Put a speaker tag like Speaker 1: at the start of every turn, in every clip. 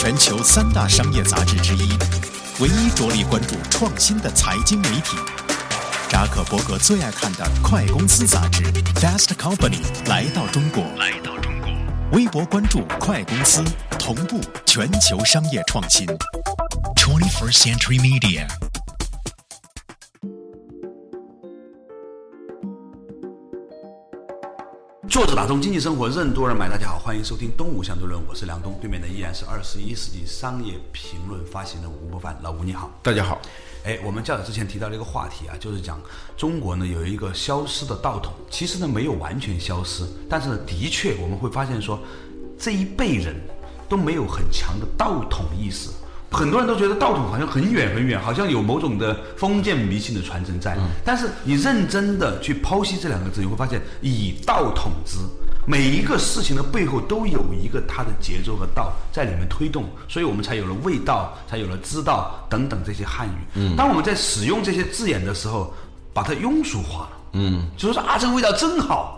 Speaker 1: 全球三大商业杂志之一，唯一着力关注创新的财经媒体。扎克伯格最爱看的《快公司》杂志《Fast Company》来到中国。来到中国，微博关注“快公司”，同步全球商业创新。Twenty First Century Media。
Speaker 2: 作者打通经济生活任督二脉，大家好，欢迎收听《东吴相对论》，我是梁东，对面的依然是二十一世纪商业评论发行的吴伯凡，老吴你好，
Speaker 3: 大家好。
Speaker 2: 哎，我们较早之前提到了一个话题啊，就是讲中国呢有一个消失的道统，其实呢没有完全消失，但是呢的确我们会发现说，这一辈人都没有很强的道统意识。很多人都觉得道统好像很远很远，好像有某种的封建迷信的传承在。但是你认真的去剖析这两个字，你会发现以道统之，每一个事情的背后都有一个它的节奏和道在里面推动，所以我们才有了味道，才有了知道等等这些汉语。嗯，当我们在使用这些字眼的时候，把它庸俗化了。嗯，就是说啊，这个味道真好。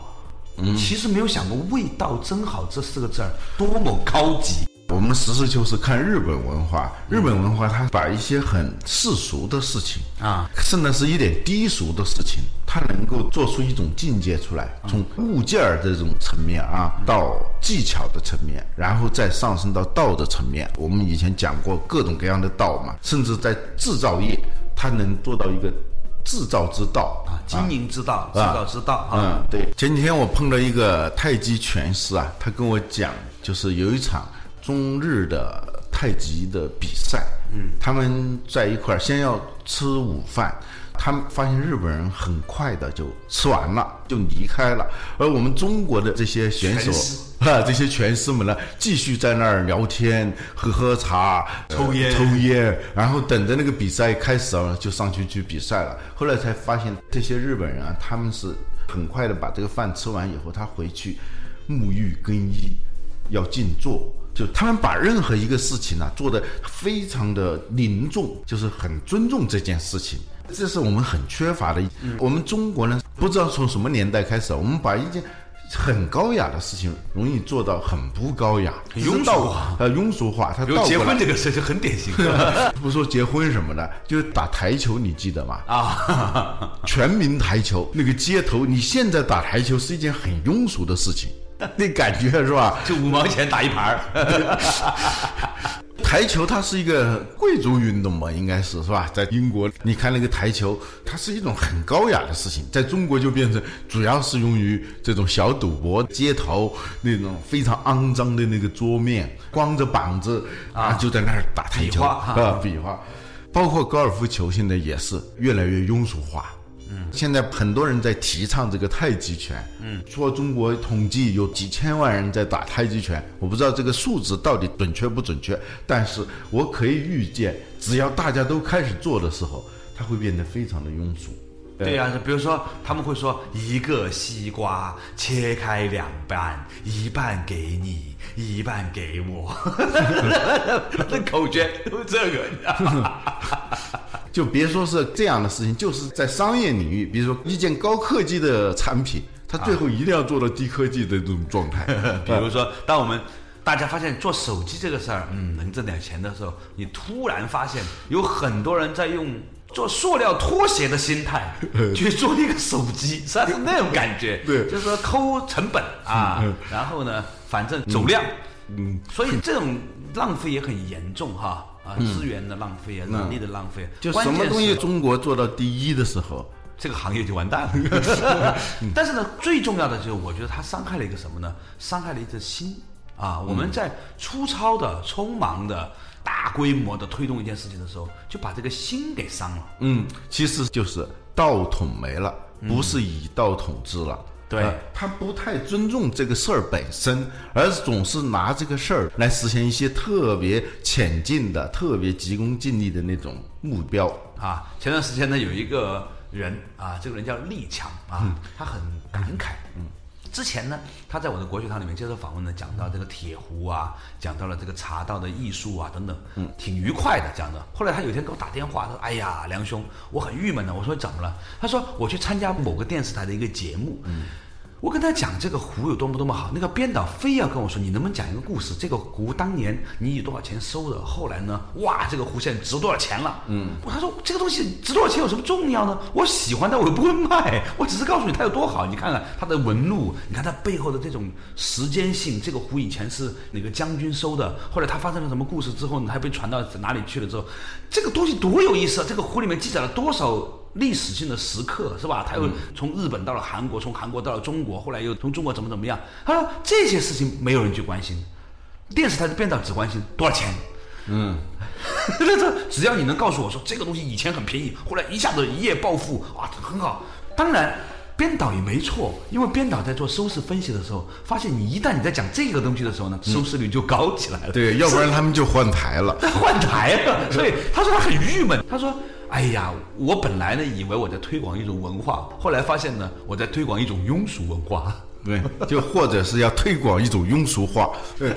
Speaker 2: 嗯，其实没有想过“味道真好”这四个字儿多么高级。
Speaker 3: 我们实事求是看日本文化，日本文化它把一些很世俗的事情啊，甚至是一点低俗的事情，它能够做出一种境界出来，从物件儿这种层面啊，到技巧的层面，然后再上升到道的层面。我们以前讲过各种各样的道嘛，甚至在制造业，它能做到一个制造之道
Speaker 2: 啊，经营之道，制造之道啊。
Speaker 3: 嗯，对。前几天我碰到一个太极拳师啊，他跟我讲，就是有一场。中日的太极的比赛，嗯，他们在一块儿先要吃午饭，他们发现日本人很快的就吃完了，就离开了，而我们中国的这些选手 啊，这些拳师们呢，继续在那儿聊天、喝喝茶、
Speaker 2: 抽烟、
Speaker 3: 抽烟，然后等着那个比赛开始了，就上去去比赛了。后来才发现，这些日本人啊，他们是很快的把这个饭吃完以后，他回去沐浴更衣，要静坐。就他们把任何一个事情呢做得非常的凝重，就是很尊重这件事情，这是我们很缺乏的。我们中国呢，不知道从什么年代开始，我们把一件很高雅的事情容易做到很不高雅，
Speaker 2: 庸俗化，
Speaker 3: 呃，庸俗化。他
Speaker 2: 结婚这个事情很典型，
Speaker 3: 不说结婚什么的，就是打台球，你记得吗？啊，全民台球，那个街头，你现在打台球是一件很庸俗的事情。那感觉是吧？
Speaker 2: 就五毛钱打一盘儿。
Speaker 3: 台球它是一个贵族运动嘛，应该是是吧？在英国，你看那个台球，它是一种很高雅的事情，在中国就变成主要是用于这种小赌博、街头那种非常肮脏的那个桌面，光着膀子啊，就在那儿打台球啊，比划。包括高尔夫球，现在也是越来越庸俗化。现在很多人在提倡这个太极拳，嗯，说中国统计有几千万人在打太极拳，我不知道这个数字到底准确不准确，但是我可以预见，只要大家都开始做的时候，它会变得非常的庸俗。
Speaker 2: 对呀，比如说他们会说一个西瓜切开两半，一半给你，一半给我，那口诀都这个。
Speaker 3: 就别说是这样的事情，就是在商业领域，比如说一件高科技的产品，它最后一定要做到低科技的这种状态。
Speaker 2: 比如说，当我们大家发现做手机这个事儿，嗯，能挣点钱的时候，你突然发现有很多人在用做塑料拖鞋的心态 去做一个手机，实际上是那种感觉，
Speaker 3: 对，
Speaker 2: 就是说抠成本啊，然后呢，反正走量，嗯，所以这种浪费也很严重哈。啊，资源的浪费啊，能力的浪费，
Speaker 3: 就什么东西中国做到第一的时候，
Speaker 2: 这个行业就完蛋了。但是呢，最重要的就是，我觉得它伤害了一个什么呢？伤害了一个心。啊！我们在粗糙的、匆忙的、大规模的推动一件事情的时候，就把这个心给伤了。
Speaker 3: 嗯，其实就是道统没了，不是以道统治了。
Speaker 2: 对
Speaker 3: 呃他不太尊重这个事儿本身，而是总是拿这个事儿来实现一些特别浅近的、特别急功近利的那种目标。
Speaker 2: 啊，前段时间呢，有一个人啊，这个人叫力强啊，他很感慨。嗯，之前呢，他在我的国学堂里面接受访问呢，讲到这个铁壶啊，讲到了这个茶道的艺术啊等等，嗯，挺愉快的讲的。后来他有一天给我打电话，他说：“哎呀，梁兄，我很郁闷呢。”我说：“怎么了？”他说：“我去参加某个电视台的一个节目。”嗯。我跟他讲这个壶有多么多么好，那个编导非要跟我说，你能不能讲一个故事？这个壶当年你以多少钱收的？后来呢？哇，这个壶现在值多少钱了？嗯，他说这个东西值多少钱有什么重要呢？我喜欢它，我又不会卖，我只是告诉你它有多好。你看看它的纹路，你看它背后的这种时间性。这个壶以前是哪个将军收的？后来它发生了什么故事之后呢？还被传到哪里去了之后，这个东西多有意思啊！这个壶里面记载了多少？历史性的时刻是吧？他又从日本到了韩国，从韩国到了中国，后来又从中国怎么怎么样？他说这些事情没有人去关心，电视台的编导只关心多少钱。嗯，那这只要你能告诉我说这个东西以前很便宜，后来一下子一夜暴富啊，很好。当然，编导也没错，因为编导在做收视分析的时候，发现你一旦你在讲这个东西的时候呢，收视率就高起来了。
Speaker 3: 对，要不然他们就换台了。
Speaker 2: 换台了，所以他说他很郁闷，他说。哎呀，我本来呢以为我在推广一种文化，后来发现呢我在推广一种庸俗文化。
Speaker 3: 对，就或者是要推广一种庸俗化。对，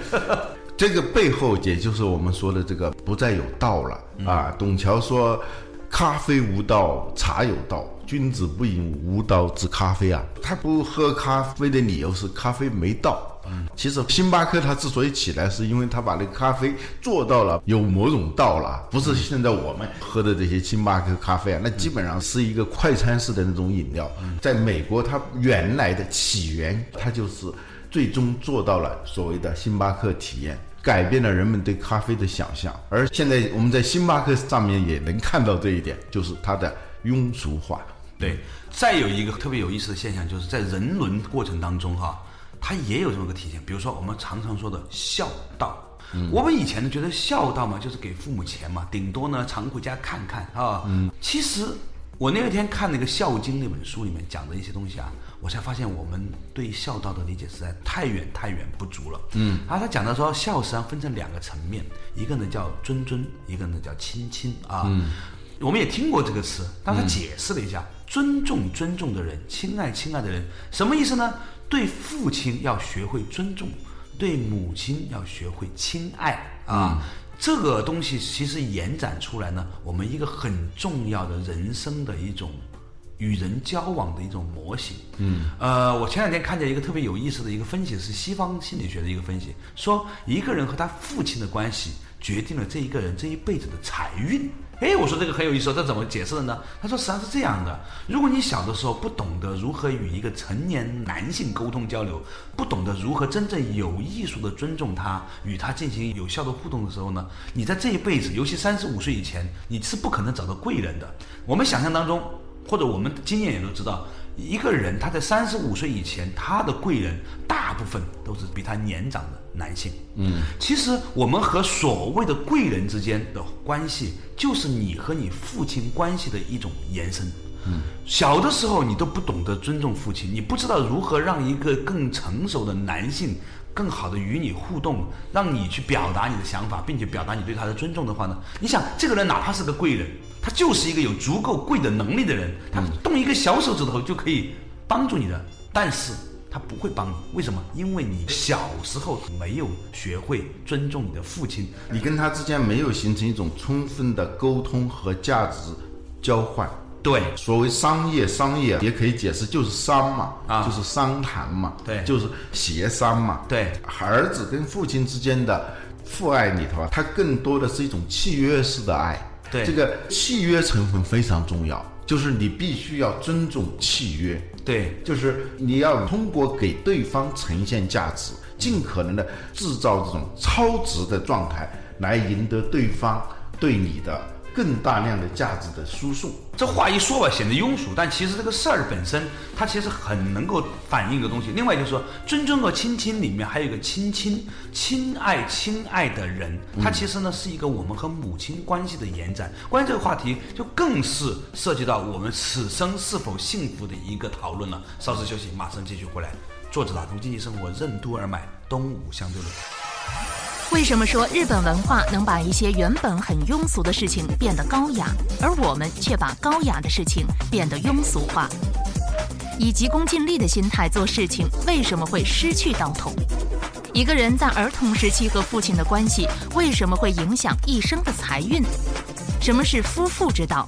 Speaker 3: 这个背后也就是我们说的这个不再有道了啊。董桥说：“咖啡无道，茶有道。君子不饮无道之咖啡啊。”他不喝咖啡的理由是咖啡没道。嗯，其实星巴克它之所以起来，是因为它把那个咖啡做到了有某种道了，不是现在我们喝的这些星巴克咖啡啊，那基本上是一个快餐式的那种饮料。在美国，它原来的起源，它就是最终做到了所谓的星巴克体验，改变了人们对咖啡的想象。而现在我们在星巴克上面也能看到这一点，就是它的庸俗化。
Speaker 2: 对，再有一个特别有意思的现象，就是在人伦过程当中哈。它也有这么个体现，比如说我们常常说的孝道。我们以前呢觉得孝道嘛，就是给父母钱嘛，顶多呢常回家看看啊。嗯其实我那天看那个《孝经》那本书里面讲的一些东西啊，我才发现我们对孝道的理解实在太远太远不足了。嗯，然后他讲到说孝实际上分成两个层面，一个呢叫尊尊，一个呢叫亲亲啊。嗯我们也听过这个词，但他解释了一下，尊重尊重的人，亲爱亲爱的人，什么意思呢？对父亲要学会尊重，对母亲要学会亲爱啊！这个东西其实延展出来呢，我们一个很重要的人生的一种与人交往的一种模型。嗯，呃，我前两天看见一个特别有意思的一个分析，是西方心理学的一个分析，说一个人和他父亲的关系决定了这一个人这一辈子的财运。哎，我说这个很有意思，这怎么解释的呢？他说实际上是这样的：如果你小的时候不懂得如何与一个成年男性沟通交流，不懂得如何真正有艺术的尊重他，与他进行有效的互动的时候呢，你在这一辈子，尤其三十五岁以前，你是不可能找到贵人的。我们想象当中，或者我们经验也都知道。一个人他在三十五岁以前，他的贵人大部分都是比他年长的男性。嗯，其实我们和所谓的贵人之间的关系，就是你和你父亲关系的一种延伸。嗯，小的时候你都不懂得尊重父亲，你不知道如何让一个更成熟的男性更好的与你互动，让你去表达你的想法，并且表达你对他的尊重的话呢？你想，这个人哪怕是个贵人。他就是一个有足够贵的能力的人，他动一个小手指头就可以帮助你的，但是他不会帮你，为什么？因为你小时候没有学会尊重你的父亲，
Speaker 3: 你跟他之间没有形成一种充分的沟通和价值交换。
Speaker 2: 对，
Speaker 3: 所谓商业，商业也可以解释就是商嘛，啊，就是商谈嘛，
Speaker 2: 对，
Speaker 3: 就是协商嘛，
Speaker 2: 对。
Speaker 3: 儿子跟父亲之间的父爱里头啊，它更多的是一种契约式的爱。
Speaker 2: 对
Speaker 3: 这个契约成分非常重要，就是你必须要尊重契约。
Speaker 2: 对，
Speaker 3: 就是你要通过给对方呈现价值，尽可能的制造这种超值的状态，来赢得对方对你的更大量的价值的输送。
Speaker 2: 这话一说吧，显得庸俗，但其实这个事儿本身，它其实很能够反映一个东西。另外就是说，尊重和亲亲里面还有一个亲亲，亲爱亲爱的人，它其实呢是一个我们和母亲关系的延展。关于这个话题，就更是涉及到我们此生是否幸福的一个讨论了。稍事休息，马上继续回来。作者打通经济生活任督二脉，东吴相对论。
Speaker 4: 为什么说日本文化能把一些原本很庸俗的事情变得高雅，而我们却把高雅的事情变得庸俗化？以急功近利的心态做事情，为什么会失去道统？一个人在儿童时期和父亲的关系，为什么会影响一生的财运？什么是夫妇之道？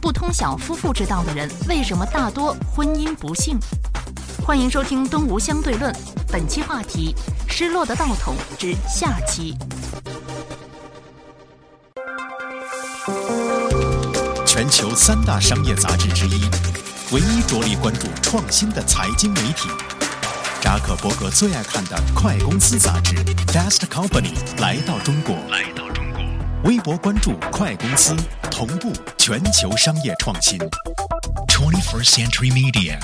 Speaker 4: 不通晓夫妇之道的人，为什么大多婚姻不幸？欢迎收听《东吴相对论》，本期话题：失落的道统之下期。
Speaker 1: 全球三大商业杂志之一，唯一着力关注创新的财经媒体。扎克伯格最爱看的《快公司》杂志《Fast Company》来到中国。来到中国，微博关注“快公司”，同步全球商业创新。Twenty First Century Media。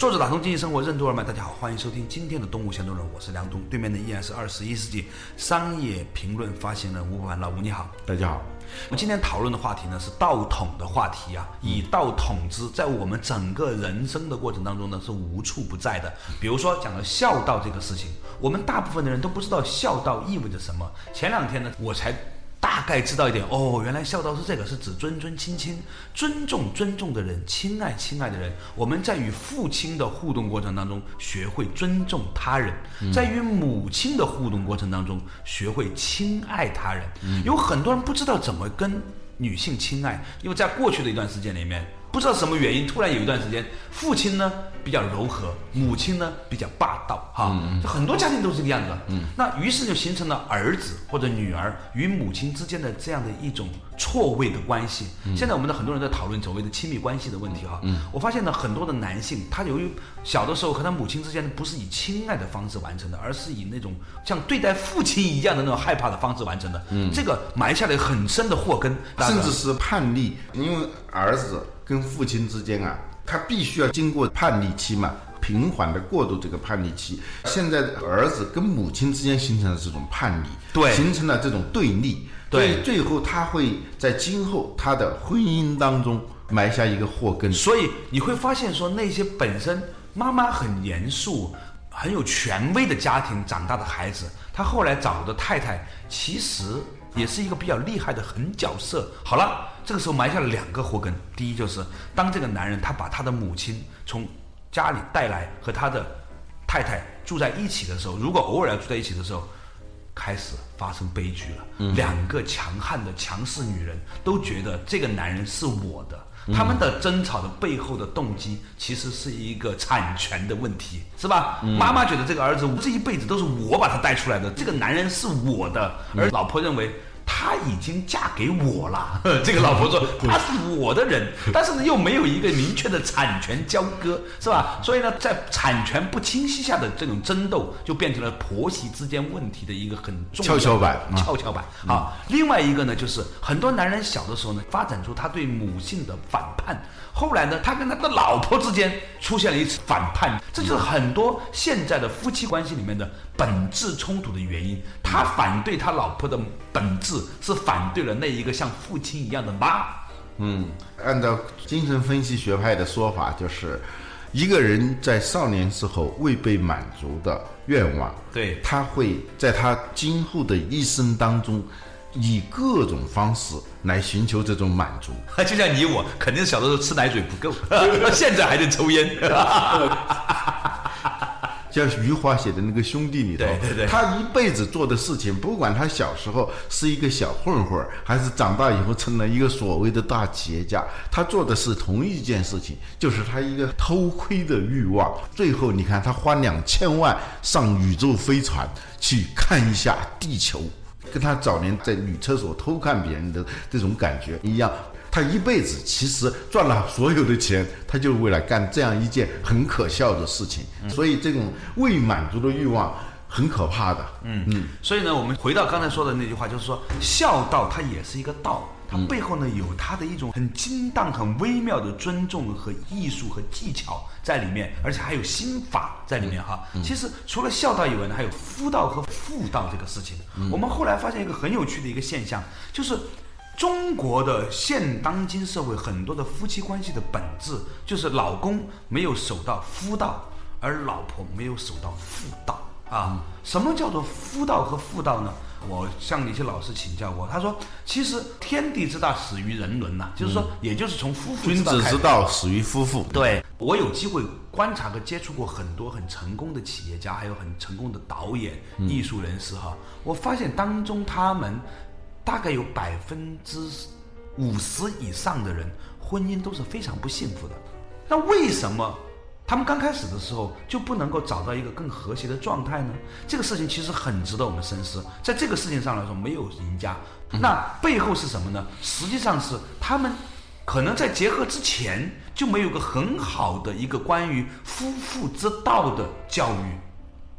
Speaker 2: 作者打通经济生活任督二脉，大家好，欢迎收听今天的东吴相对论，我是梁东，对面的依然是二十一世纪商业评论发行人吴凡，老吴你好。
Speaker 3: 大家好，
Speaker 2: 我们今天讨论的话题呢是道统的话题啊，以道统之，在我们整个人生的过程当中呢是无处不在的。比如说讲了孝道这个事情，我们大部分的人都不知道孝道意味着什么。前两天呢，我才。大概知道一点哦，原来孝道是这个，是指尊尊亲亲，尊重尊重的人，亲爱亲爱的人。我们在与父亲的互动过程当中，学会尊重他人；在与母亲的互动过程当中，学会亲爱他人。有很多人不知道怎么跟女性亲爱，因为在过去的一段时间里面。不知道什么原因，突然有一段时间，父亲呢比较柔和，母亲呢比较霸道，哈，很多家庭都是这个样子。嗯，那于是就形成了儿子或者女儿与母亲之间的这样的一种错位的关系。现在我们的很多人在讨论所谓的亲密关系的问题，哈。嗯，我发现呢，很多的男性他由于小的时候和他母亲之间不是以亲爱的方式完成的，而是以那种像对待父亲一样的那种害怕的方式完成的。嗯，这个埋下了很深的祸根，
Speaker 3: 甚至是叛逆，因为儿子。跟父亲之间啊，他必须要经过叛逆期嘛，平缓的过渡这个叛逆期。现在儿子跟母亲之间形成了这种叛逆，
Speaker 2: 对，
Speaker 3: 形成了这种对立，
Speaker 2: 对，
Speaker 3: 最后他会在今后他的婚姻当中埋下一个祸根。
Speaker 2: 所以你会发现，说那些本身妈妈很严肃、很有权威的家庭长大的孩子，他后来找的太太其实。也是一个比较厉害的狠角色。好了，这个时候埋下了两个祸根。第一就是，当这个男人他把他的母亲从家里带来和他的太太住在一起的时候，如果偶尔要住在一起的时候，开始发生悲剧了。两个强悍的强势女人都觉得这个男人是我的。他们的争吵的背后的动机，其实是一个产权的问题，是吧？妈妈觉得这个儿子这一辈子都是我把他带出来的，这个男人是我的，而老婆认为。他已经嫁给我了，这个老婆说她是我的人，但是呢又没有一个明确的产权交割，是吧？所以呢，在产权不清晰下的这种争斗，就变成了婆媳之间问题的一个很重
Speaker 3: 跷跷板，
Speaker 2: 跷跷板。啊，另外一个呢，就是很多男人小的时候呢，发展出他对母性的反叛。后来呢，他跟他的老婆之间出现了一次反叛，这就是很多现在的夫妻关系里面的本质冲突的原因。他反对他老婆的本质是反对了那一个像父亲一样的妈。
Speaker 3: 嗯，按照精神分析学派的说法，就是一个人在少年时候未被满足的愿望，
Speaker 2: 对
Speaker 3: 他会在他今后的一生当中。以各种方式来寻求这种满足，
Speaker 2: 就像你我，肯定小的时候吃奶嘴不够，现在还得抽烟。
Speaker 3: 像余华写的那个兄弟里头，
Speaker 2: 对对对，
Speaker 3: 他一辈子做的事情，不管他小时候是一个小混混，还是长大以后成了一个所谓的大企业家，他做的是同一件事情，就是他一个偷窥的欲望。最后你看，他花两千万上宇宙飞船去看一下地球。跟他早年在女厕所偷看别人的这种感觉一样，他一辈子其实赚了所有的钱，他就是为了干这样一件很可笑的事情。所以这种未满足的欲望很可怕的。嗯嗯，
Speaker 2: 所以呢，我们回到刚才说的那句话，就是说孝道它也是一个道，它背后呢有它的一种很精当、很微妙的尊重和艺术和技巧在里面，而且还有心法在里面哈。其实除了孝道以外呢，还有夫道和妇道这个事情。我们后来发现一个很有趣的一个现象，就是。中国的现当今社会很多的夫妻关系的本质，就是老公没有守到夫道，而老婆没有守到妇道啊。什么叫做夫道和妇道呢？我向一些老师请教过，他说，其实天地之大始于人伦呐，就是说，也就是从夫妇
Speaker 3: 君子之道始于夫妇。
Speaker 2: 对我有机会观察和接触过很多很成功的企业家，还有很成功的导演、艺术人士哈，我发现当中他们。大概有百分之五十以上的人婚姻都是非常不幸福的。那为什么他们刚开始的时候就不能够找到一个更和谐的状态呢？这个事情其实很值得我们深思。在这个事情上来说，没有赢家。那背后是什么呢？实际上是他们可能在结合之前就没有个很好的一个关于夫妇之道的教育。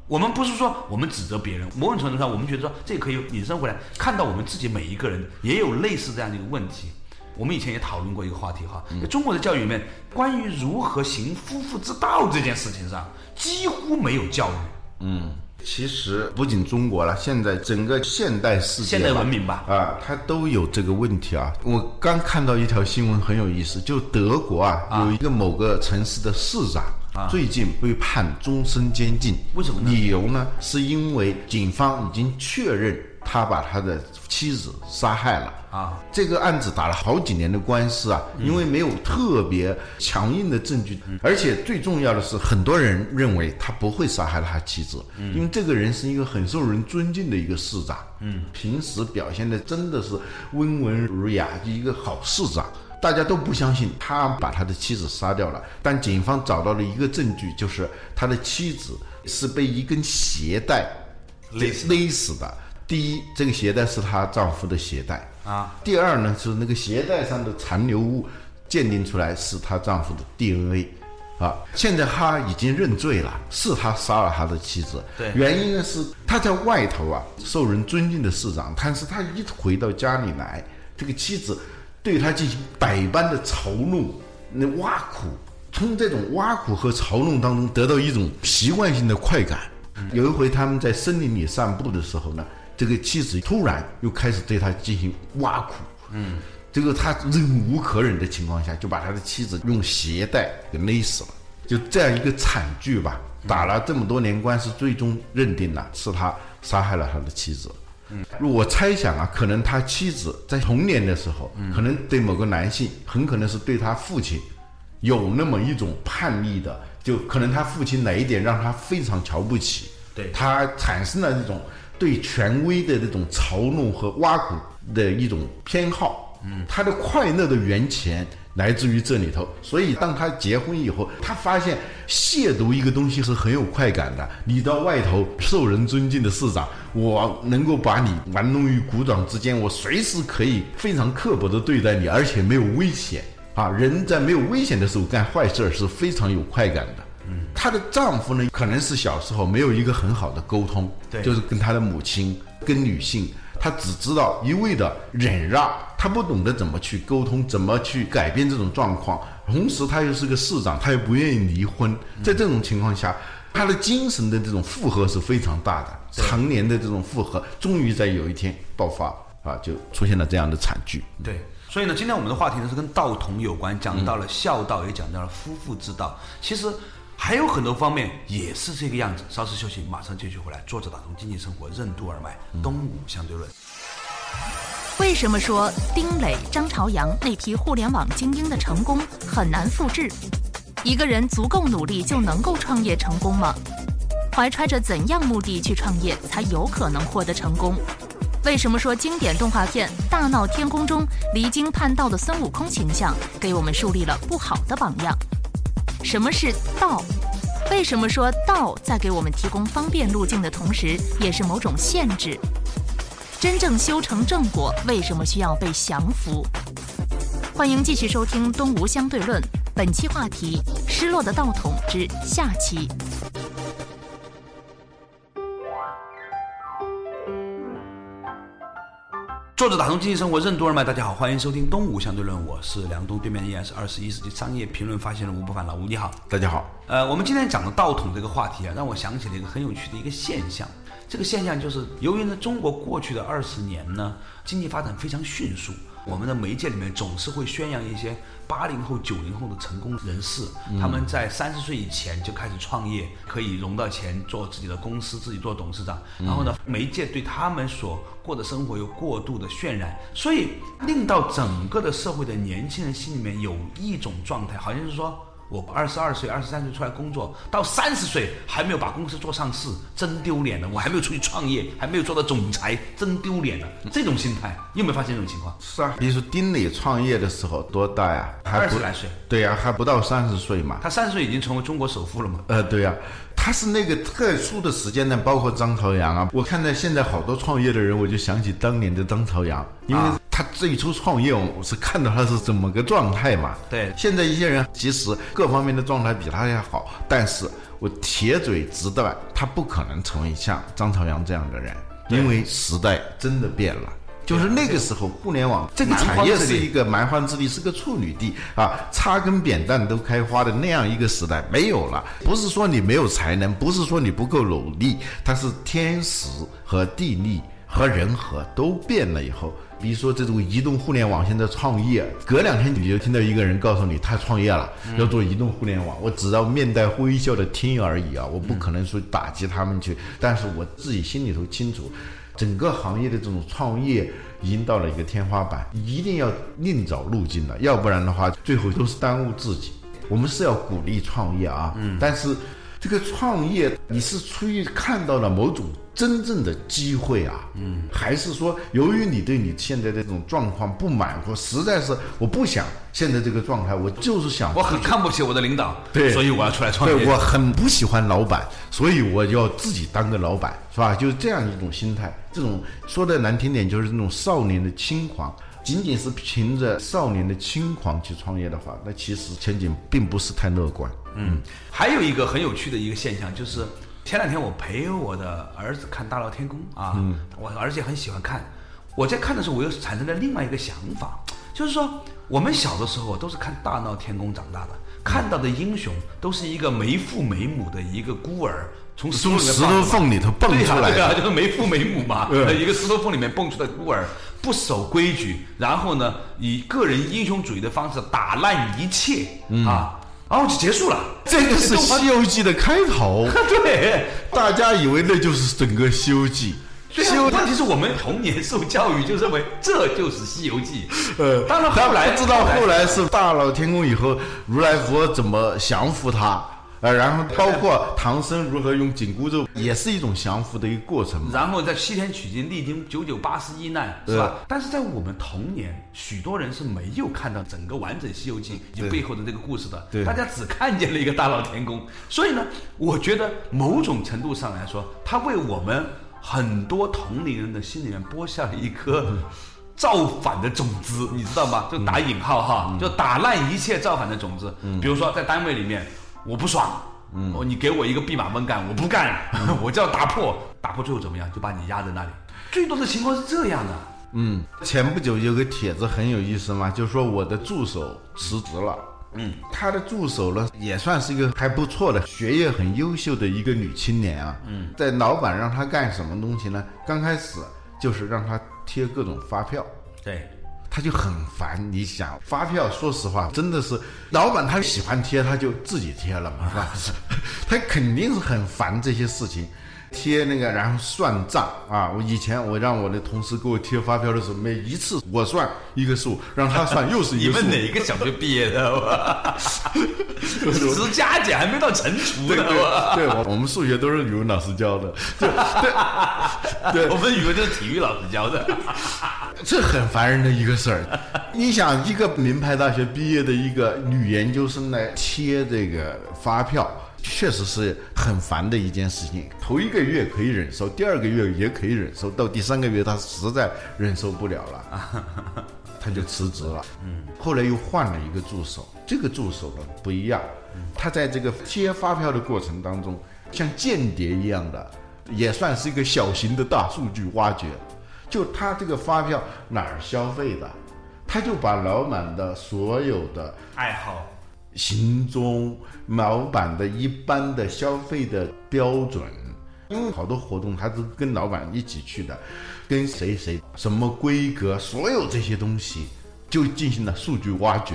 Speaker 2: 我们不是说我们指责别人，某种程度上，我们觉得说这可以引申回来，看到我们自己每一个人也有类似这样的一个问题。我们以前也讨论过一个话题哈，在中国的教育里面，关于如何行夫妇之道这件事情上，几乎没有教育。
Speaker 3: 嗯，其实不仅中国了，现在整个现代世界、
Speaker 2: 现代文明吧，
Speaker 3: 啊，它都有这个问题啊。我刚看到一条新闻很有意思，就德国啊，有一个某个城市的市长。啊最近被判终身监禁，
Speaker 2: 为什么呢？
Speaker 3: 理由呢？是因为警方已经确认他把他的妻子杀害了啊。这个案子打了好几年的官司啊，因为没有特别强硬的证据，而且最重要的是，很多人认为他不会杀害他妻子，因为这个人是一个很受人尊敬的一个市长，嗯，平时表现的真的是温文儒雅，一个好市长。大家都不相信他把他的妻子杀掉了，但警方找到了一个证据，就是他的妻子是被一根鞋带勒勒死的。第一，这个鞋带是她丈夫的鞋带啊；第二呢，是那个鞋带上的残留物鉴定出来是她丈夫的 DNA 啊。现在他已经认罪了，是他杀了他的妻子。
Speaker 2: 对，
Speaker 3: 原因呢是他在外头啊受人尊敬的市长，但是他一回到家里来，这个妻子。对他进行百般的嘲弄、那挖苦，从这种挖苦和嘲弄当中得到一种习惯性的快感。有一回他们在森林里散步的时候呢，这个妻子突然又开始对他进行挖苦。嗯，这个他忍无可忍的情况下，就把他的妻子用鞋带给勒死了。就这样一个惨剧吧，打了这么多年官司，最终认定了是他杀害了他的妻子。嗯我猜想啊，可能他妻子在童年的时候，可能对某个男性，很可能是对他父亲，有那么一种叛逆的，就可能他父亲哪一点让他非常瞧不起，
Speaker 2: 对
Speaker 3: 他产生了这种对权威的这种嘲弄和挖苦的一种偏好。嗯，他的快乐的源泉。来自于这里头，所以当他结婚以后，他发现亵渎一个东西是很有快感的。你到外头受人尊敬的市长，我能够把你玩弄于股掌之间，我随时可以非常刻薄的对待你，而且没有危险啊！人在没有危险的时候干坏事是非常有快感的。嗯，她的丈夫呢，可能是小时候没有一个很好的沟通，
Speaker 2: 对，
Speaker 3: 就是跟她的母亲、跟女性。她只知道一味的忍让，她不懂得怎么去沟通，怎么去改变这种状况。同时，她又是个市长，她又不愿意离婚。在这种情况下，他的精神的这种负荷是非常大的，常年的这种负荷，终于在有一天爆发啊，就出现了这样的惨剧。
Speaker 2: 对，所以呢，今天我们的话题呢是跟道统有关，讲到了孝道，也讲到了夫妇之道。其实。还有很多方面也是这个样子。稍事休息，马上继续回来。作者打通经济生活任督二脉，东吴相对论。
Speaker 4: 为什么说丁磊、张朝阳那批互联网精英的成功很难复制？一个人足够努力就能够创业成功吗？怀揣着怎样目的去创业才有可能获得成功？为什么说经典动画片《大闹天宫》中离经叛道的孙悟空形象给我们树立了不好的榜样？什么是道？为什么说道在给我们提供方便路径的同时，也是某种限制？真正修成正果，为什么需要被降服？欢迎继续收听《东吴相对论》，本期话题：失落的道统之下期。
Speaker 2: 作者打通经济生活任督二脉，大家好，欢迎收听《东吴相对论》，我是梁东，对面依然是二十一世纪商业评论发现人吴不凡，老吴你好。
Speaker 3: 大家好，
Speaker 2: 呃，我们今天讲的道统这个话题啊，让我想起了一个很有趣的一个现象。这个现象就是，由于呢，中国过去的二十年呢，经济发展非常迅速，我们的媒介里面总是会宣扬一些八零后、九零后的成功人士，他们在三十岁以前就开始创业，可以融到钱，做自己的公司，自己做董事长。然后呢，媒介对他们所过的生活有过度的渲染，所以令到整个的社会的年轻人心里面有一种状态，好像是说。我二十二岁、二十三岁出来工作，到三十岁还没有把公司做上市，真丢脸了。我还没有出去创业，还没有做到总裁，真丢脸了。这种心态，你有没有发现这种情况？
Speaker 3: 是啊，比如说丁磊创业的时候多大呀？还不
Speaker 2: 二十来岁。
Speaker 3: 对呀、还不到三十岁嘛。
Speaker 2: 他三十岁已经成为中国首富了嘛？
Speaker 3: 呃，对呀、他是那个特殊的时间段，包括张朝阳啊。我看到现在好多创业的人，我就想起当年的张朝阳，因为
Speaker 2: 啊
Speaker 3: 他最初创业，我是看到他是怎么个状态嘛。
Speaker 2: 对
Speaker 3: 现在一些人其实各方面的状态比他要好，但是我铁嘴直断，他不可能成为像张朝阳这样的人，因为时代真的变了。就是那个时候，互联网这个产业是一个蛮荒之地，是个处女地啊，插根扁担都开花的那样一个时代没有了。不是说你没有才能，不是说你不够努力，它是天时和地利和人和都变了以后。比如说这种移动互联网现在创业，隔两天你就听到一个人告诉你他创业了，要做移动互联网，我只要面带微笑的听而已啊，我不可能说打击他们去，但是我自己心里头清楚。整个行业的这种创业已经到了一个天花板，一定要另找路径了，要不然的话，最后都是耽误自己。我们是要鼓励创业啊，嗯，但是这个创业你是出于看到了某种真正的机会啊，嗯，还是说由于你对你现在的这种状况不满，或实在是我不想现在这个状态，我就是想
Speaker 2: 我很看不起我的领导，
Speaker 3: 对
Speaker 2: 所以我要出来创业。
Speaker 3: 对我很不喜欢老板，所以我要自己当个老板，是吧？就是这样一种心态。这种说的难听点，就是那种少年的轻狂。仅仅是凭着少年的轻狂去创业的话，那其实前景并不是太乐观。
Speaker 2: 嗯，还有一个很有趣的一个现象，就是前两天我陪我的儿子看《大闹天宫》啊，我儿子也很喜欢看。我在看的时候，我又产生了另外一个想法，就是说我们小的时候都是看《大闹天宫》长大的，看到的英雄都是一个没父没母的一个孤儿，从石头
Speaker 3: 缝里头蹦出来
Speaker 2: 对啊，
Speaker 3: 的，
Speaker 2: 就是没父没母嘛，
Speaker 3: 嗯。
Speaker 2: 一个石头缝里面蹦出的孤儿，不守规矩，然后呢，以个人英雄主义的方式打烂一切、啊，然后就结束了。
Speaker 3: 这个是《西游记》的开头，
Speaker 2: 对。
Speaker 3: 大家以为那就是整个《西游记》。
Speaker 2: 对啊，问题是我们童年受教育就认为这就是《西游记》，
Speaker 3: 呃，
Speaker 2: 当然后来
Speaker 3: 知道后来是大闹天宫以后，如来佛怎么降服他，呃，然后包括唐僧如何用紧箍咒，也是一种降服的一个过程嘛。
Speaker 2: 然后在西天取经历经九九八十一难，是吧？但是在我们童年，许多人是没有看到整个完整《西游记》以及背后的这个故事的，
Speaker 3: 对
Speaker 2: 大家只看见了一个大闹天宫。所以呢，我觉得某种程度上来说，它为我们很多同龄人的心里面播下了一颗。造反的种子，你知道吗？就打引号哈，就打烂一切造反的种子。嗯比如说在单位里面，我不爽，哦，你给我一个弼马温干，我不干，我就要打破，打破最后怎么样？就把你压在那里。最多的情况是这样的，
Speaker 3: 嗯，前不久有个帖子很有意思嘛，就说我的助手辞职了。嗯，他的助手呢也算是一个还不错的、学业很优秀的一个女青年啊。嗯，在老板让她干什么东西呢？刚开始就是让她贴各种发票。
Speaker 2: 对，
Speaker 3: 他就很烦。你想发票，说实话，真的是老板他喜欢贴，他就自己贴了嘛，是吧？他肯定是很烦这些事情。贴那个，然后算账啊！我以前我让我的同事给我贴发票的时候，每一次我算一个数，让他算又是一个数。
Speaker 2: 你们哪个小学毕业的？只是加减还没到乘除
Speaker 3: 对
Speaker 2: 呢，我
Speaker 3: 对，我我们数学都是语文老师教的，对对
Speaker 2: 我们语文就是体育老师教的。
Speaker 3: 这很烦人的一个事儿。你想，一个名牌大学毕业的一个女研究生来贴这个发票，确实是很烦的一件事情。头一个月可以忍受，第二个月也可以忍受，到第三个月他实在忍受不了了。他就辞职了。嗯，后来又换了一个助手，这个助手呢不一样，他在这个贴发票的过程当中，像间谍一样的，也算是一个小型的大数据挖掘。就他这个发票哪儿消费的，他就把老板的所有的
Speaker 2: 爱好、
Speaker 3: 行踪、老板的一般的消费的标准，因为好多活动他都跟老板一起去的，跟谁谁什么规格，所有这些东西就进行了数据挖掘，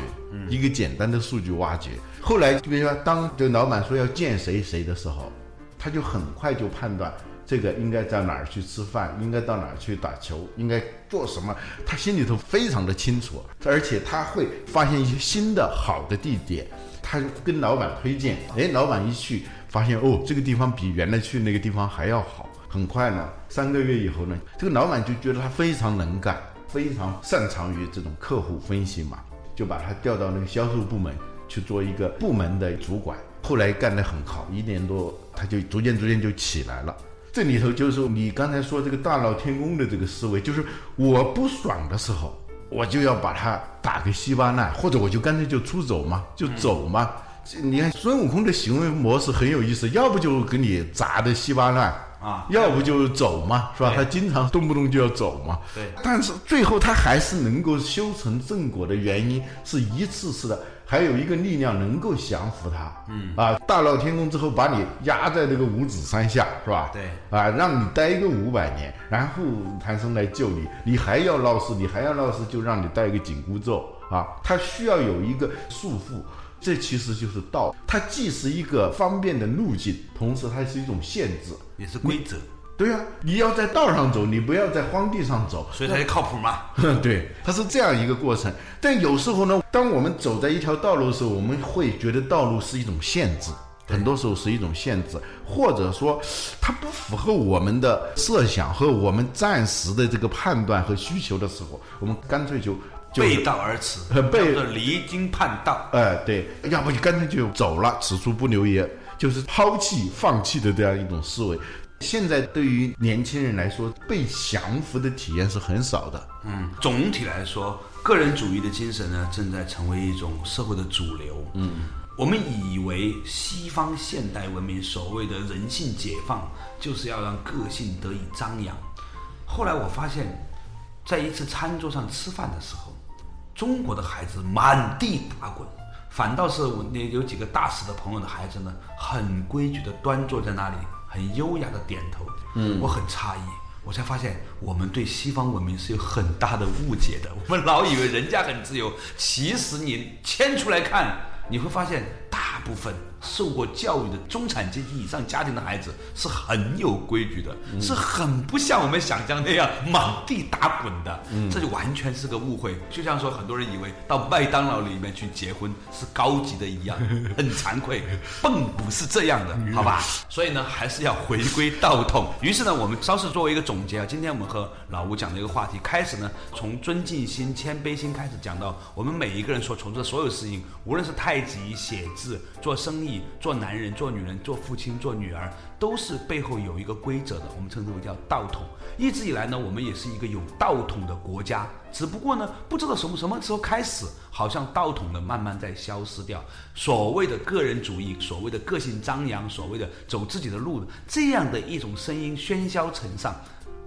Speaker 3: 一个简单的数据挖掘。后来比如说，当这个老板说要见谁谁的时候，他就很快就判断。这个应该在哪儿去吃饭，应该到哪儿去打球，应该做什么，他心里头非常的清楚，而且他会发现一些新的好的地点，他跟老板推荐，哎，老板一去发现哦，这个地方比原来去那个地方还要好，很快呢，三个月以后呢，这个老板就觉得他非常能干，非常擅长于这种客户分析嘛，就把他调到那个销售部门去做一个部门的主管，后来干得很好，一年多他就逐渐逐渐就起来了。这里头就是你刚才说这个大闹天宫的这个思维，就是我不爽的时候，我就要把它打个稀巴烂，或者我就干脆就出走嘛，就走嘛。你看孙悟空的行为模式很有意思，要不就给你砸的稀巴烂
Speaker 2: 啊，
Speaker 3: 要不就走嘛，是吧？他经常动不动就要走嘛。
Speaker 2: 对。
Speaker 3: 但是最后他还是能够修成正果的原因，是一次次的。还有一个力量能够降服他，嗯啊，大闹天宫之后把你压在这个五指山下，是吧？
Speaker 2: 对，
Speaker 3: 啊，让你待个五百年，然后唐僧来救你，你还要闹事，你还要闹事，就让你戴个紧箍咒啊。他需要有一个束缚，这其实就是道，它既是一个方便的路径，同时它是一种限制，
Speaker 2: 也是规则。
Speaker 3: 对呀，你要在道上走，你不要在荒地上走，
Speaker 2: 所以它就靠谱嘛。
Speaker 3: 对，它是这样一个过程。但有时候呢，当我们走在一条道路的时候，我们会觉得道路是一种限制，很多时候是一种限制，或者说它不符合我们的设想和我们暂时的这个判断和需求的时候，我们干脆就
Speaker 2: 背道而驰，
Speaker 3: 背
Speaker 2: 离经叛道。
Speaker 3: 哎，对，要不就干脆就走了，此处不留爷，就是抛弃、放弃的这样一种思维。现在对于年轻人来说，被降服的体验是很少的。
Speaker 2: 嗯，总体来说，个人主义的精神呢，正在成为一种社会的主流。嗯，我们以为西方现代文明所谓的人性解放，就是要让个性得以张扬。后来我发现，在一次餐桌上吃饭的时候，中国的孩子满地打滚，反倒是我那有几个大使的朋友的孩子呢，很规矩的端坐在那里。很优雅的点头，嗯，我很诧异，我才发现我们对西方文明是有很大的误解的。我们老以为人家很自由，其实你牵出来看，你会发现大部分。受过教育的中产阶级以上家庭的孩子是很有规矩的，是很不像我们想象那样满地打滚的。这就完全是个误会。就像说很多人以为到麦当劳里面去结婚是高级的一样，很惭愧，并不是这样的，好吧？所以呢，还是要回归道统。于是呢，我们稍事作为一个总结啊，今天我们和老吴讲的一个话题，开始呢，从尊敬心、谦卑心开始讲到我们每一个人所从事的所有事情，无论是太极、写字、做生意。做男人、做女人、做父亲、做女儿，都是背后有一个规则的，我们称之为叫道统。一直以来呢，我们也是一个有道统的国家，只不过呢，不知道什么什么时候开始，好像道统呢慢慢在消失掉。所谓的个人主义，所谓的个性张扬，所谓的走自己的路，这样的一种声音喧嚣尘上。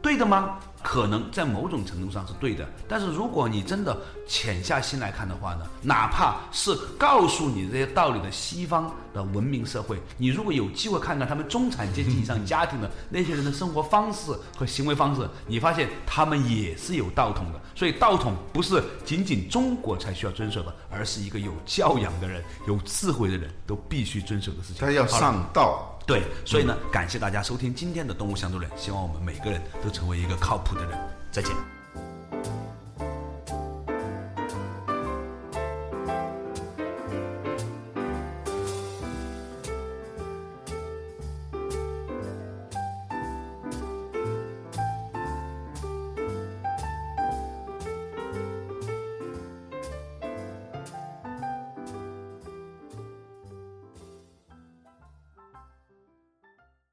Speaker 2: 对的吗？可能在某种程度上是对的，但是如果你真的潜下心来看的话呢，哪怕是告诉你这些道理的西方的文明社会，你如果有机会看看他们中产阶级以上家庭的那些人的生活方式和行为方式，你发现他们也是有道统的。所以道统不是仅仅中国才需要遵守的，而是一个有教养的人、有智慧的人都必须遵守的事情。
Speaker 3: 他要上道。
Speaker 2: 对，所以呢，感谢大家收听今天的《动物相对论》，希望我们每个人都成为一个靠谱的人。再见。